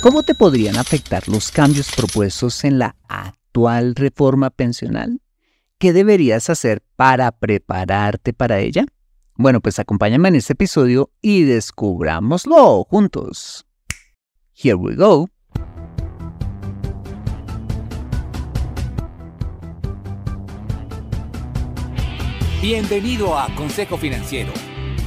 ¿Cómo te podrían afectar los cambios propuestos en la actual reforma pensional? ¿Qué deberías hacer para prepararte para ella? Bueno, pues acompáñame en este episodio y descubrámoslo juntos. Here we go. Bienvenido a Consejo Financiero,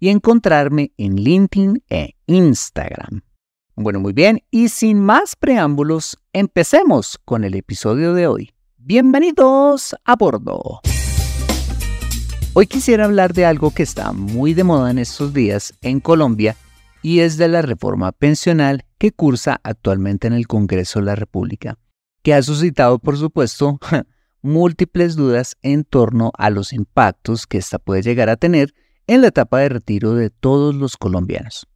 y encontrarme en LinkedIn e Instagram. Bueno, muy bien, y sin más preámbulos, empecemos con el episodio de hoy. Bienvenidos a bordo. Hoy quisiera hablar de algo que está muy de moda en estos días en Colombia y es de la reforma pensional que cursa actualmente en el Congreso de la República, que ha suscitado, por supuesto, múltiples dudas en torno a los impactos que ésta puede llegar a tener en la etapa de retiro de todos los colombianos.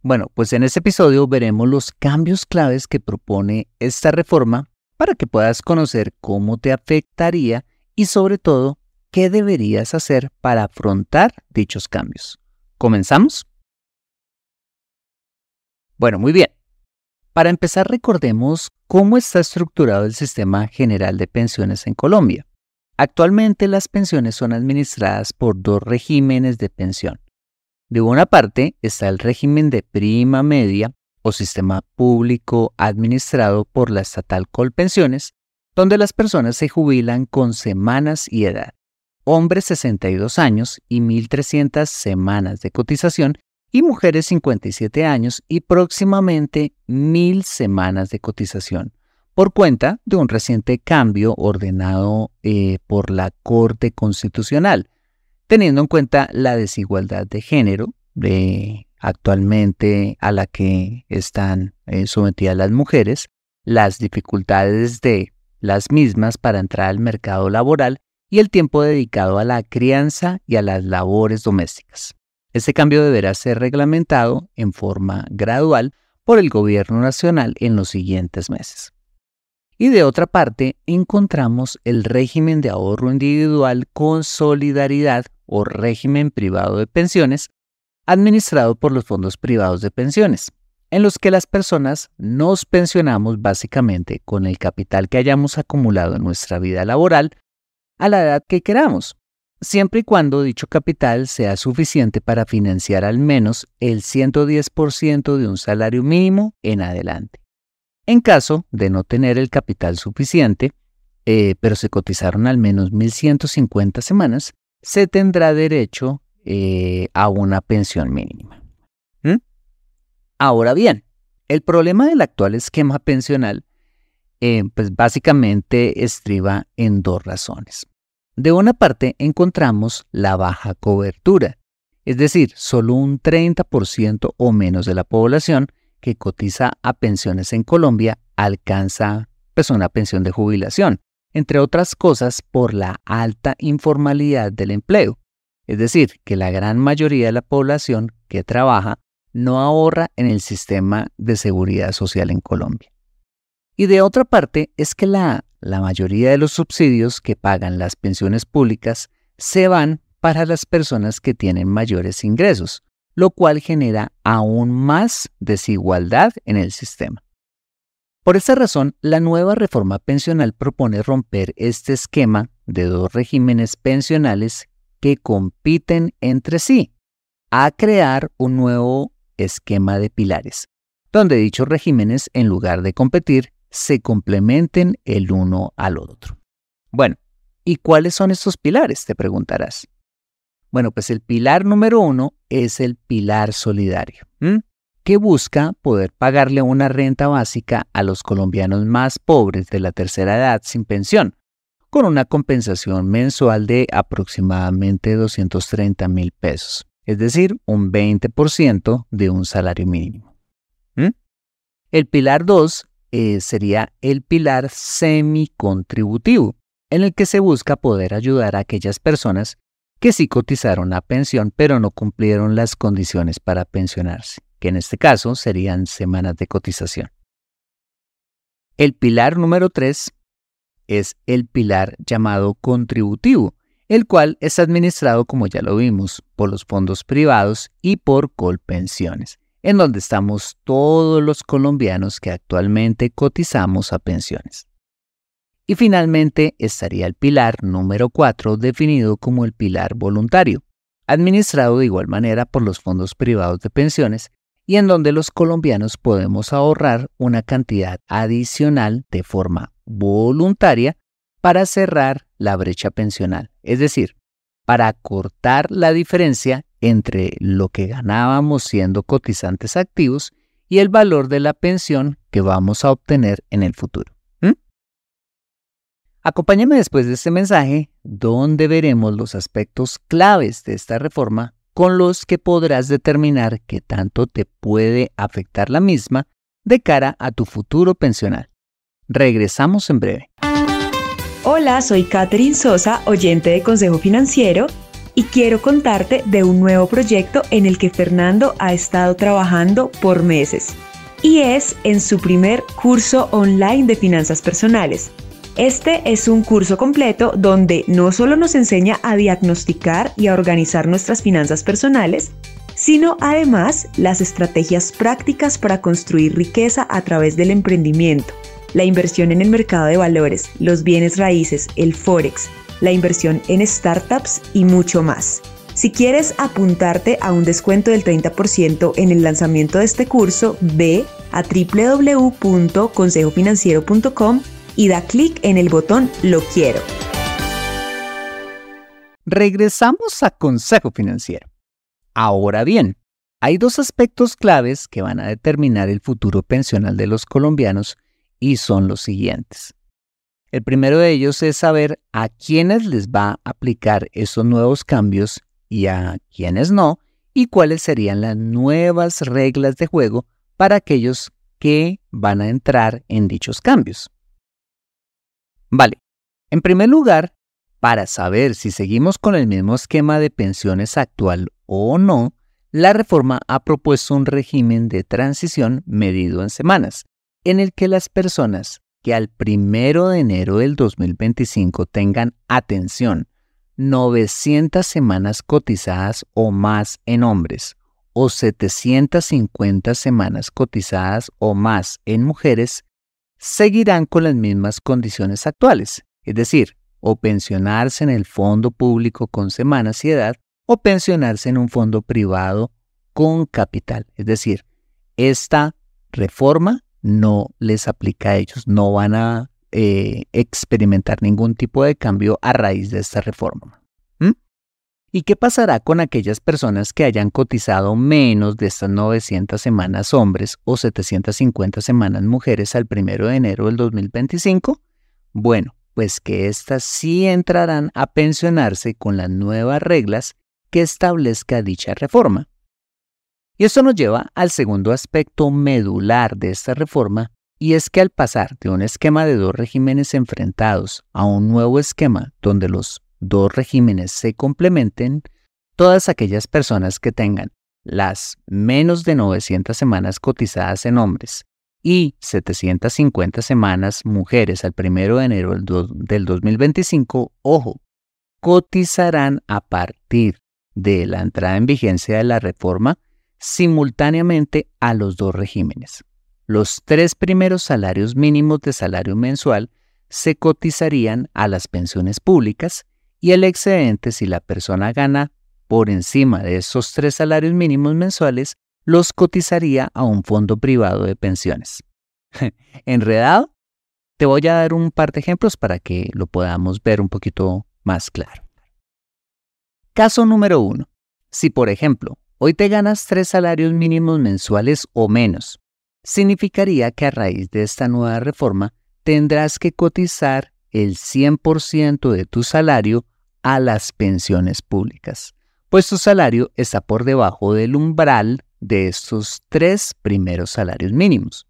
Bueno, pues en este episodio veremos los cambios claves que propone esta reforma para que puedas conocer cómo te afectaría y sobre todo qué deberías hacer para afrontar dichos cambios. ¿Comenzamos? Bueno, muy bien. Para empezar, recordemos cómo está estructurado el sistema general de pensiones en Colombia. Actualmente las pensiones son administradas por dos regímenes de pensión. De una parte está el régimen de prima media o sistema público administrado por la estatal Colpensiones, donde las personas se jubilan con semanas y edad. Hombres 62 años y 1.300 semanas de cotización y mujeres 57 años y próximamente mil semanas de cotización, por cuenta de un reciente cambio ordenado eh, por la Corte Constitucional, teniendo en cuenta la desigualdad de género de actualmente a la que están eh, sometidas las mujeres, las dificultades de las mismas para entrar al mercado laboral y el tiempo dedicado a la crianza y a las labores domésticas. Este cambio deberá ser reglamentado en forma gradual por el Gobierno Nacional en los siguientes meses. Y de otra parte, encontramos el régimen de ahorro individual con solidaridad o régimen privado de pensiones, administrado por los fondos privados de pensiones, en los que las personas nos pensionamos básicamente con el capital que hayamos acumulado en nuestra vida laboral a la edad que queramos, siempre y cuando dicho capital sea suficiente para financiar al menos el 110% de un salario mínimo en adelante. En caso de no tener el capital suficiente, eh, pero se cotizaron al menos 1.150 semanas, se tendrá derecho eh, a una pensión mínima. ¿Mm? Ahora bien, el problema del actual esquema pensional eh, pues básicamente estriba en dos razones. De una parte encontramos la baja cobertura, es decir, solo un 30% o menos de la población que cotiza a pensiones en Colombia alcanza pues, una pensión de jubilación, entre otras cosas por la alta informalidad del empleo. Es decir, que la gran mayoría de la población que trabaja no ahorra en el sistema de seguridad social en Colombia. Y de otra parte es que la, la mayoría de los subsidios que pagan las pensiones públicas se van para las personas que tienen mayores ingresos, lo cual genera aún más desigualdad en el sistema. Por esa razón, la nueva reforma pensional propone romper este esquema de dos regímenes pensionales que compiten entre sí, a crear un nuevo esquema de pilares, donde dichos regímenes, en lugar de competir, se complementen el uno al otro. Bueno, ¿y cuáles son estos pilares? Te preguntarás. Bueno, pues el pilar número uno es el pilar solidario, que busca poder pagarle una renta básica a los colombianos más pobres de la tercera edad sin pensión, con una compensación mensual de aproximadamente 230 mil pesos, es decir, un 20% de un salario mínimo. El pilar 2 eh, sería el pilar semicontributivo, en el que se busca poder ayudar a aquellas personas que sí cotizaron a pensión pero no cumplieron las condiciones para pensionarse, que en este caso serían semanas de cotización. El pilar número 3 es el pilar llamado contributivo, el cual es administrado, como ya lo vimos, por los fondos privados y por Colpensiones, en donde estamos todos los colombianos que actualmente cotizamos a pensiones. Y finalmente estaría el pilar número 4 definido como el pilar voluntario, administrado de igual manera por los fondos privados de pensiones y en donde los colombianos podemos ahorrar una cantidad adicional de forma voluntaria para cerrar la brecha pensional, es decir, para cortar la diferencia entre lo que ganábamos siendo cotizantes activos y el valor de la pensión que vamos a obtener en el futuro. Acompáñame después de este mensaje donde veremos los aspectos claves de esta reforma con los que podrás determinar qué tanto te puede afectar la misma de cara a tu futuro pensional. Regresamos en breve. Hola, soy Catherine Sosa, oyente de Consejo Financiero, y quiero contarte de un nuevo proyecto en el que Fernando ha estado trabajando por meses. Y es en su primer curso online de finanzas personales este es un curso completo donde no solo nos enseña a diagnosticar y a organizar nuestras finanzas personales, sino además las estrategias prácticas para construir riqueza a través del emprendimiento, la inversión en el mercado de valores, los bienes raíces, el forex, la inversión en startups y mucho más. Si quieres apuntarte a un descuento del 30% en el lanzamiento de este curso, ve a www.consejofinanciero.com y da clic en el botón Lo quiero. Regresamos a Consejo Financiero. Ahora bien, hay dos aspectos claves que van a determinar el futuro pensional de los colombianos y son los siguientes. El primero de ellos es saber a quiénes les va a aplicar esos nuevos cambios y a quiénes no, y cuáles serían las nuevas reglas de juego para aquellos que van a entrar en dichos cambios. Vale, en primer lugar, para saber si seguimos con el mismo esquema de pensiones actual o no, la reforma ha propuesto un régimen de transición medido en semanas, en el que las personas que al primero de enero del 2025 tengan atención 900 semanas cotizadas o más en hombres o 750 semanas cotizadas o más en mujeres seguirán con las mismas condiciones actuales, es decir, o pensionarse en el fondo público con semanas y edad o pensionarse en un fondo privado con capital. Es decir, esta reforma no les aplica a ellos, no van a eh, experimentar ningún tipo de cambio a raíz de esta reforma. ¿Y qué pasará con aquellas personas que hayan cotizado menos de estas 900 semanas hombres o 750 semanas mujeres al 1 de enero del 2025? Bueno, pues que éstas sí entrarán a pensionarse con las nuevas reglas que establezca dicha reforma. Y esto nos lleva al segundo aspecto medular de esta reforma, y es que al pasar de un esquema de dos regímenes enfrentados a un nuevo esquema donde los dos regímenes se complementen, todas aquellas personas que tengan las menos de 900 semanas cotizadas en hombres y 750 semanas mujeres al 1 de enero del 2025, ojo, cotizarán a partir de la entrada en vigencia de la reforma simultáneamente a los dos regímenes. Los tres primeros salarios mínimos de salario mensual se cotizarían a las pensiones públicas y el excedente si la persona gana por encima de esos tres salarios mínimos mensuales los cotizaría a un fondo privado de pensiones. ¿Enredado? Te voy a dar un par de ejemplos para que lo podamos ver un poquito más claro. Caso número uno. Si, por ejemplo, hoy te ganas tres salarios mínimos mensuales o menos, significaría que a raíz de esta nueva reforma tendrás que cotizar el 100% de tu salario a las pensiones públicas, pues tu salario está por debajo del umbral de estos tres primeros salarios mínimos.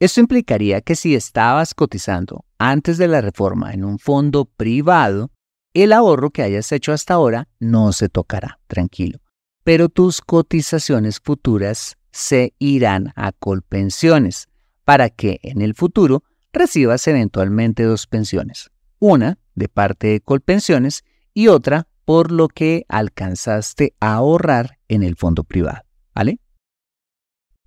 Esto implicaría que si estabas cotizando antes de la reforma en un fondo privado, el ahorro que hayas hecho hasta ahora no se tocará, tranquilo, pero tus cotizaciones futuras se irán a Colpensiones para que en el futuro recibas eventualmente dos pensiones, una de parte de Colpensiones y otra por lo que alcanzaste a ahorrar en el fondo privado, ¿vale?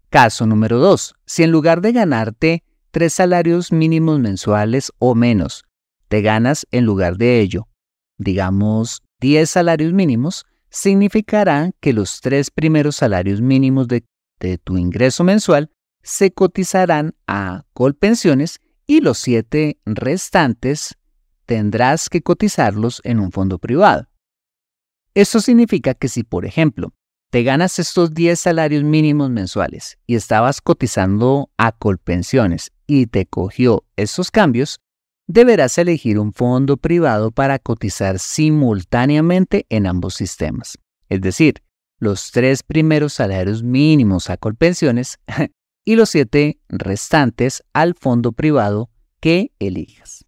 Caso número 2. Si en lugar de ganarte tres salarios mínimos mensuales o menos, te ganas en lugar de ello, digamos, 10 salarios mínimos, significará que los tres primeros salarios mínimos de, de tu ingreso mensual se cotizarán a Colpensiones y los siete restantes tendrás que cotizarlos en un fondo privado. Esto significa que si, por ejemplo, te ganas estos 10 salarios mínimos mensuales y estabas cotizando a Colpensiones y te cogió esos cambios, deberás elegir un fondo privado para cotizar simultáneamente en ambos sistemas. Es decir, los tres primeros salarios mínimos a Colpensiones y los siete restantes al fondo privado que elijas.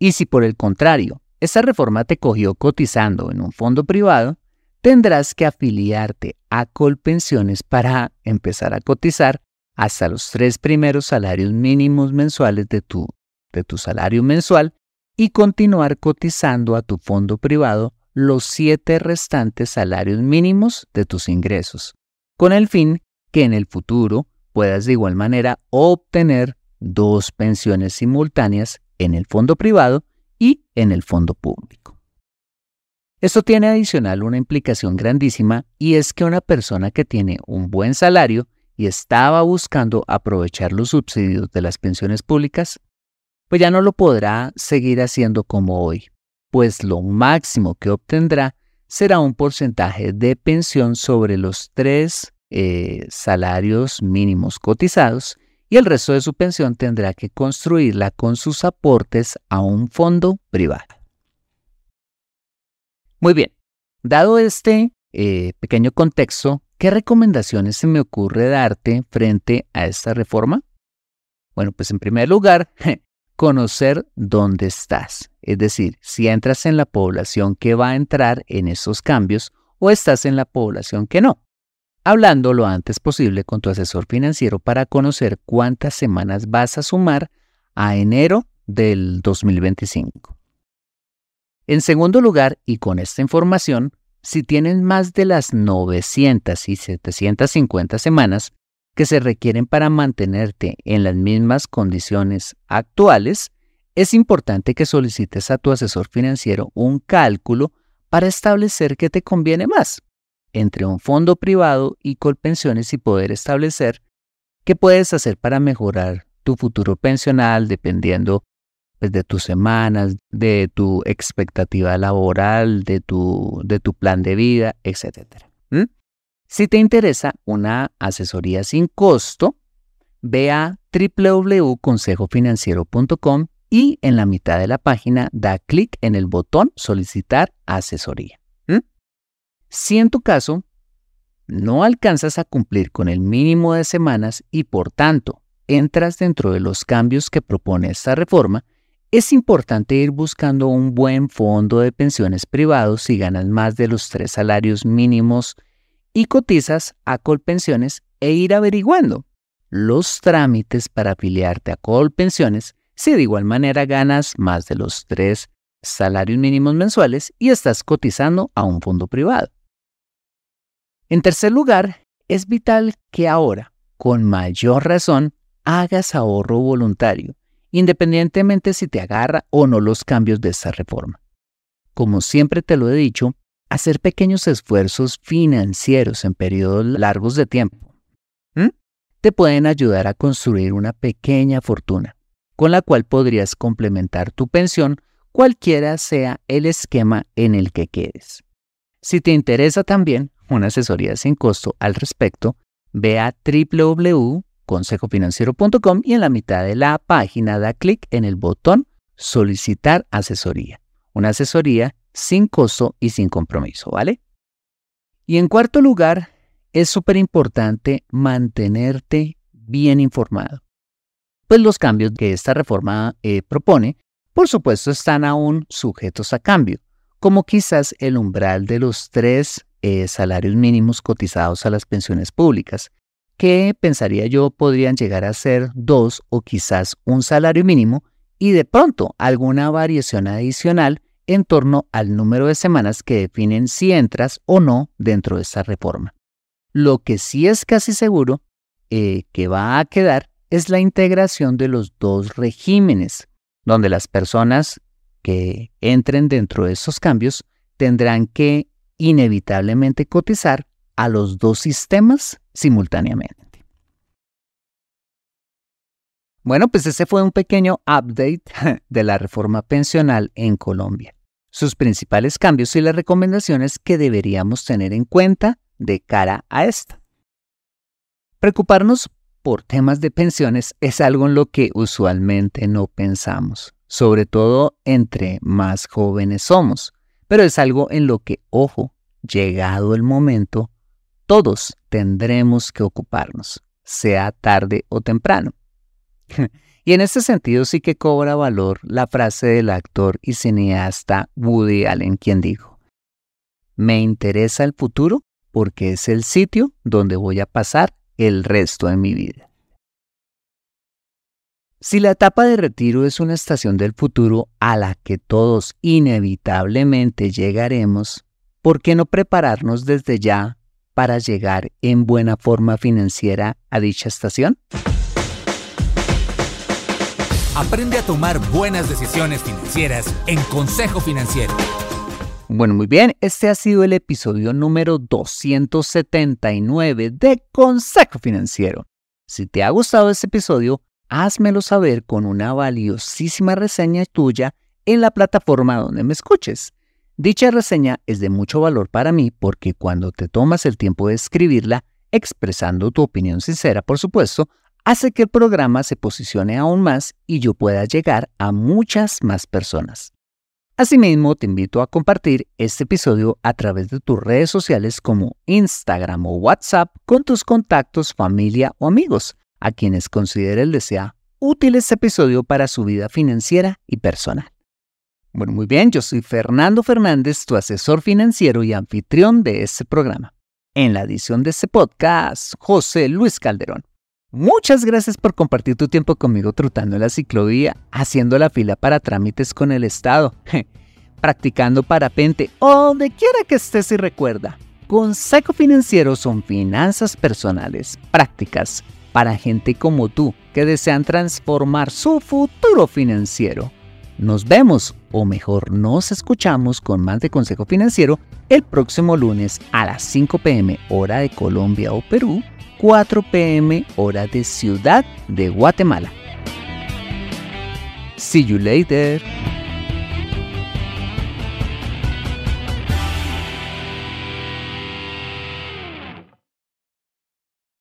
Y si por el contrario, esa reforma te cogió cotizando en un fondo privado, tendrás que afiliarte a Colpensiones para empezar a cotizar hasta los tres primeros salarios mínimos mensuales de tu, de tu salario mensual y continuar cotizando a tu fondo privado los siete restantes salarios mínimos de tus ingresos, con el fin que en el futuro puedas de igual manera obtener dos pensiones simultáneas en el fondo privado y en el fondo público. Esto tiene adicional una implicación grandísima y es que una persona que tiene un buen salario y estaba buscando aprovechar los subsidios de las pensiones públicas, pues ya no lo podrá seguir haciendo como hoy, pues lo máximo que obtendrá será un porcentaje de pensión sobre los tres eh, salarios mínimos cotizados y el resto de su pensión tendrá que construirla con sus aportes a un fondo privado. Muy bien, dado este eh, pequeño contexto, ¿qué recomendaciones se me ocurre darte frente a esta reforma? Bueno, pues en primer lugar, conocer dónde estás, es decir, si entras en la población que va a entrar en esos cambios o estás en la población que no hablando lo antes posible con tu asesor financiero para conocer cuántas semanas vas a sumar a enero del 2025. En segundo lugar, y con esta información, si tienes más de las 900 y 750 semanas que se requieren para mantenerte en las mismas condiciones actuales, es importante que solicites a tu asesor financiero un cálculo para establecer qué te conviene más entre un fondo privado y Colpensiones y poder establecer qué puedes hacer para mejorar tu futuro pensional dependiendo pues, de tus semanas, de tu expectativa laboral, de tu, de tu plan de vida, etc. Si te interesa una asesoría sin costo, ve a www.consejofinanciero.com y en la mitad de la página da clic en el botón solicitar asesoría. Si en tu caso no alcanzas a cumplir con el mínimo de semanas y por tanto entras dentro de los cambios que propone esta reforma, es importante ir buscando un buen fondo de pensiones privados si ganas más de los tres salarios mínimos y cotizas a Colpensiones e ir averiguando los trámites para afiliarte a Colpensiones si de igual manera ganas más de los tres salarios mínimos mensuales y estás cotizando a un fondo privado. En tercer lugar, es vital que ahora, con mayor razón, hagas ahorro voluntario, independientemente si te agarra o no los cambios de esta reforma. Como siempre te lo he dicho, hacer pequeños esfuerzos financieros en periodos largos de tiempo te pueden ayudar a construir una pequeña fortuna con la cual podrías complementar tu pensión cualquiera sea el esquema en el que quedes. Si te interesa también una asesoría sin costo al respecto, ve a www.consejofinanciero.com y en la mitad de la página da clic en el botón Solicitar asesoría. Una asesoría sin costo y sin compromiso, ¿vale? Y en cuarto lugar, es súper importante mantenerte bien informado pues los cambios que esta reforma eh, propone, por supuesto, están aún sujetos a cambio, como quizás el umbral de los tres eh, salarios mínimos cotizados a las pensiones públicas, que pensaría yo podrían llegar a ser dos o quizás un salario mínimo y de pronto alguna variación adicional en torno al número de semanas que definen si entras o no dentro de esta reforma. Lo que sí es casi seguro eh, que va a quedar es la integración de los dos regímenes, donde las personas que entren dentro de esos cambios tendrán que inevitablemente cotizar a los dos sistemas simultáneamente. Bueno, pues ese fue un pequeño update de la reforma pensional en Colombia, sus principales cambios y las recomendaciones que deberíamos tener en cuenta de cara a esta. Preocuparnos por temas de pensiones es algo en lo que usualmente no pensamos, sobre todo entre más jóvenes somos, pero es algo en lo que, ojo, llegado el momento, todos tendremos que ocuparnos, sea tarde o temprano. y en este sentido sí que cobra valor la frase del actor y cineasta Woody Allen, quien dijo, me interesa el futuro porque es el sitio donde voy a pasar el resto de mi vida. Si la etapa de retiro es una estación del futuro a la que todos inevitablemente llegaremos, ¿por qué no prepararnos desde ya para llegar en buena forma financiera a dicha estación? Aprende a tomar buenas decisiones financieras en Consejo Financiero. Bueno, muy bien, este ha sido el episodio número 279 de Consejo Financiero. Si te ha gustado este episodio, házmelo saber con una valiosísima reseña tuya en la plataforma donde me escuches. Dicha reseña es de mucho valor para mí porque cuando te tomas el tiempo de escribirla, expresando tu opinión sincera, por supuesto, hace que el programa se posicione aún más y yo pueda llegar a muchas más personas. Asimismo, te invito a compartir este episodio a través de tus redes sociales como Instagram o WhatsApp con tus contactos, familia o amigos, a quienes consideres les sea útil este episodio para su vida financiera y personal. Bueno, muy bien, yo soy Fernando Fernández, tu asesor financiero y anfitrión de este programa. En la edición de este podcast, José Luis Calderón. Muchas gracias por compartir tu tiempo conmigo trotando en la ciclovía, haciendo la fila para trámites con el Estado, practicando parapente o donde quiera que estés y recuerda. Consejo Financiero son finanzas personales, prácticas, para gente como tú que desean transformar su futuro financiero. Nos vemos, o mejor nos escuchamos con más de Consejo Financiero el próximo lunes a las 5 pm hora de Colombia o Perú 4 pm hora de Ciudad de Guatemala. See you later.